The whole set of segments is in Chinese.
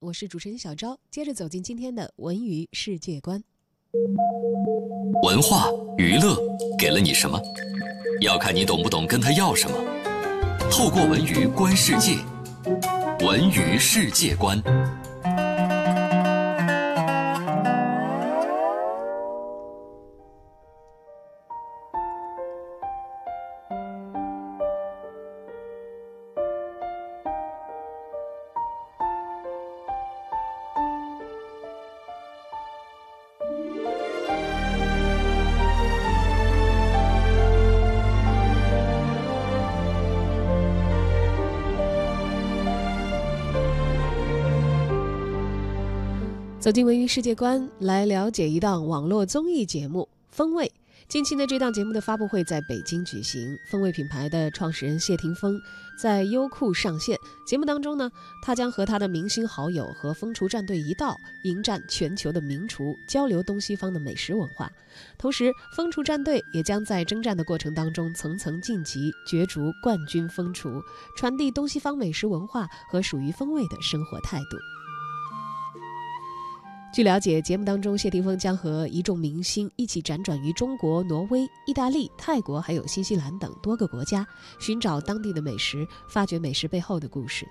我是主持人小昭，接着走进今天的文娱世界观。文化娱乐给了你什么？要看你懂不懂跟他要什么。透过文娱观世界，文娱世界观。走进文娱世界观，来了解一档网络综艺节目《风味》。近期呢，这档节目的发布会在北京举行。风味品牌的创始人谢霆锋在优酷上线节目当中呢，他将和他的明星好友和风厨战队一道迎战全球的名厨，交流东西方的美食文化。同时，风厨战队也将在征战的过程当中层层晋级，角逐冠军风厨，传递东西方美食文化和属于风味的生活态度。据了解，节目当中，谢霆锋将和一众明星一起辗转于中国、挪威、意大利、泰国，还有新西兰等多个国家，寻找当地的美食，发掘美食背后的故事。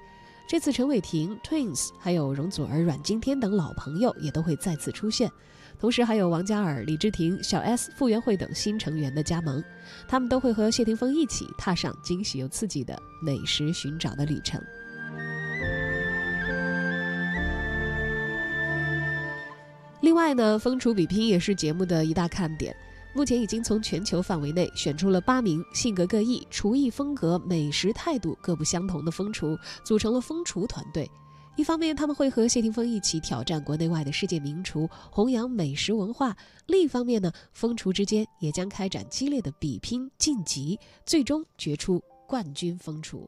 这次陈伟霆、Twins，还有容祖儿、阮经天等老朋友也都会再次出现，同时还有王嘉尔、李治廷、小 S、傅园慧等新成员的加盟，他们都会和谢霆锋一起踏上惊喜又刺激的美食寻找的旅程。外呢，风厨比拼也是节目的一大看点。目前已经从全球范围内选出了八名性格各异、厨艺风格、美食态度各不相同的风厨，组成了风厨团队。一方面，他们会和谢霆锋一起挑战国内外的世界名厨，弘扬美食文化；另一方面呢，风厨之间也将开展激烈的比拼晋级，最终决出冠军风厨。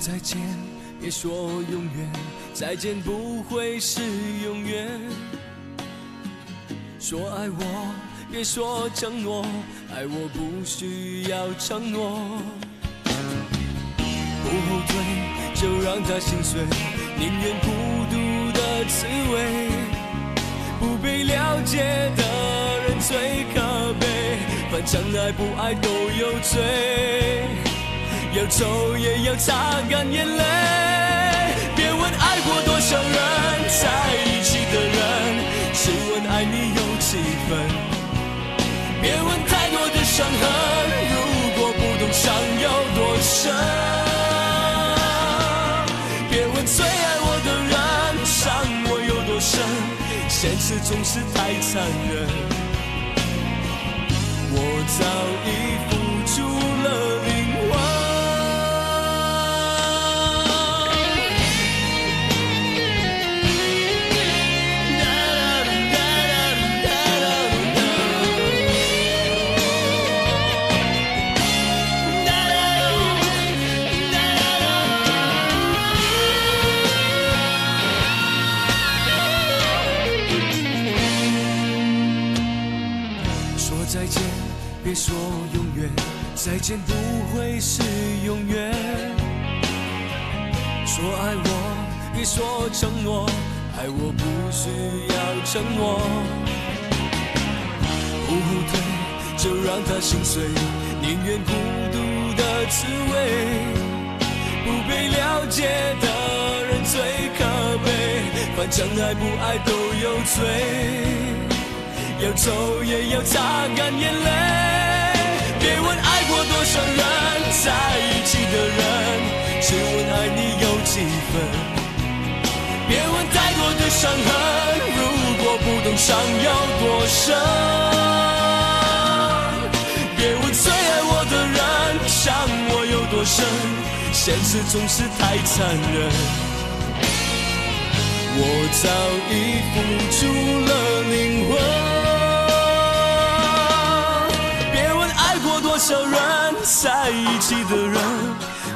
再见，别说永远，再见不会是永远。说爱我，别说承诺，爱我不需要承诺。不后退，就让它心碎，宁愿孤独的滋味。不被了解的人最可悲，反正爱不爱都有罪。要走也要擦干眼泪，别问爱过多少人，在一起的人，只问爱你有几分。别问太多的伤痕，如果不懂伤有多深。别问最爱我的人，伤我有多深，现实总是太残忍。我早已付出了说再见别说永远，再见不会是永远。说爱我，别说承诺，爱我不需要承诺。不后退，就让它心碎，宁愿孤独的滋味。不被了解的人最可悲，反正爱不爱都有罪。要走也要擦干眼泪，别问爱过多少人，在一起的人，只问爱你有几分。别问太多的伤痕，如果不懂伤有多深。别问最爱我的人，伤我有多深，现实总是太残忍。我早已付出了灵魂。在一起的人，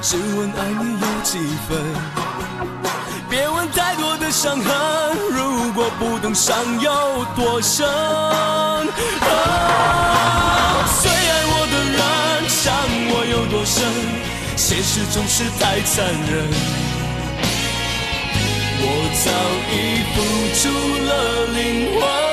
只问爱你有几分。别问太多的伤痕，如果不懂伤有多深。最爱我的人，伤我有多深，现实总是太残忍。我早已付出了灵魂。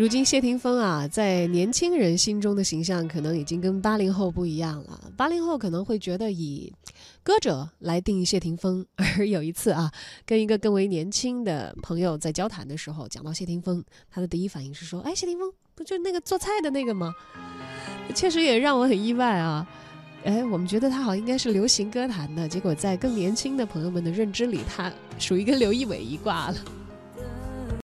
如今谢霆锋啊，在年轻人心中的形象可能已经跟八零后不一样了。八零后可能会觉得以歌者来定义谢霆锋，而有一次啊，跟一个更为年轻的朋友在交谈的时候，讲到谢霆锋，他的第一反应是说：“哎，谢霆锋不就那个做菜的那个吗？”确实也让我很意外啊。哎，我们觉得他好像应该是流行歌坛的，结果在更年轻的朋友们的认知里，他属于跟刘仪伟一挂了。